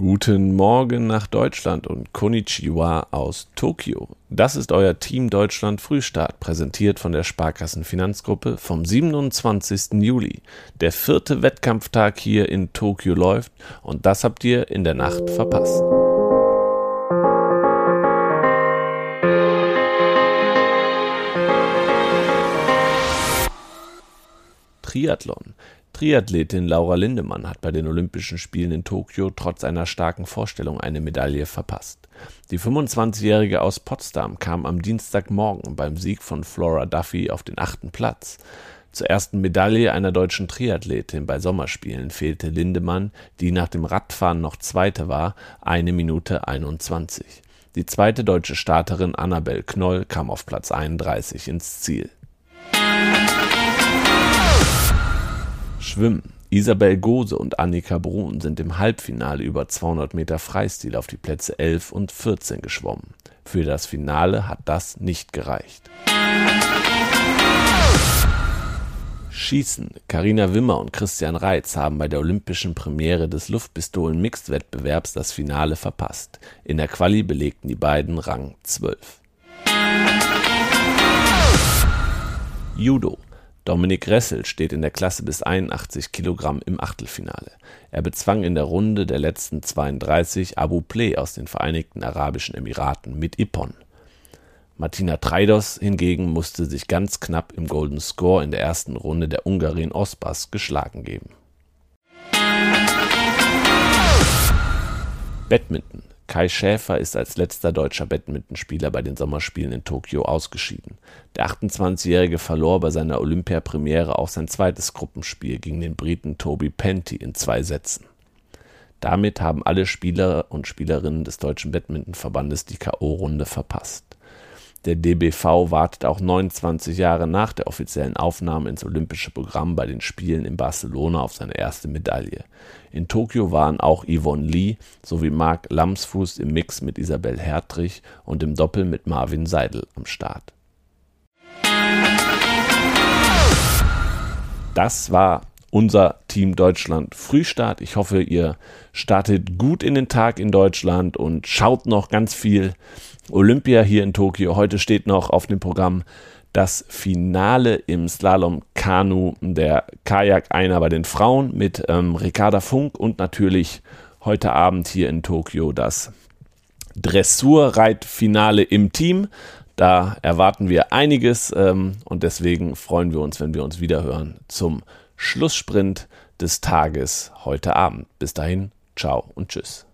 Guten Morgen nach Deutschland und Konnichiwa aus Tokio. Das ist euer Team Deutschland Frühstart, präsentiert von der Sparkassen Finanzgruppe vom 27. Juli. Der vierte Wettkampftag hier in Tokio läuft und das habt ihr in der Nacht verpasst. Triathlon. Triathletin Laura Lindemann hat bei den Olympischen Spielen in Tokio trotz einer starken Vorstellung eine Medaille verpasst. Die 25-Jährige aus Potsdam kam am Dienstagmorgen beim Sieg von Flora Duffy auf den achten Platz. Zur ersten Medaille einer deutschen Triathletin bei Sommerspielen fehlte Lindemann, die nach dem Radfahren noch Zweite war, eine Minute 21. Die zweite deutsche Starterin Annabel Knoll kam auf Platz 31 ins Ziel. Schwimmen. Isabel Gose und Annika Brun sind im Halbfinale über 200 Meter Freistil auf die Plätze 11 und 14 geschwommen. Für das Finale hat das nicht gereicht. Schießen. Karina Wimmer und Christian Reitz haben bei der olympischen Premiere des Luftpistolen-Mixed-Wettbewerbs das Finale verpasst. In der Quali belegten die beiden Rang 12. Judo. Dominik Ressel steht in der Klasse bis 81 Kilogramm im Achtelfinale. Er bezwang in der Runde der letzten 32 Abu Pleh aus den Vereinigten Arabischen Emiraten mit Ippon. Martina Treidos hingegen musste sich ganz knapp im Golden Score in der ersten Runde der Ungarin Ospas geschlagen geben. Badminton Kai Schäfer ist als letzter deutscher Badmintonspieler bei den Sommerspielen in Tokio ausgeschieden. Der 28-Jährige verlor bei seiner Olympiapremiere auch sein zweites Gruppenspiel gegen den Briten Toby Penty in zwei Sätzen. Damit haben alle Spieler und Spielerinnen des Deutschen Badmintonverbandes die K.O.-Runde verpasst. Der DBV wartet auch 29 Jahre nach der offiziellen Aufnahme ins olympische Programm bei den Spielen in Barcelona auf seine erste Medaille. In Tokio waren auch Yvonne Lee sowie Marc Lamsfuß im Mix mit Isabel Hertrich und im Doppel mit Marvin Seidel am Start. Das war unser Team Deutschland Frühstart. Ich hoffe, ihr startet gut in den Tag in Deutschland und schaut noch ganz viel Olympia hier in Tokio. Heute steht noch auf dem Programm das Finale im Slalom Kanu der Kajak einer bei den Frauen mit ähm, Ricarda Funk und natürlich heute Abend hier in Tokio das Dressurreitfinale im Team. Da erwarten wir einiges ähm, und deswegen freuen wir uns, wenn wir uns wieder hören zum Schlusssprint des Tages heute Abend. Bis dahin, ciao und tschüss.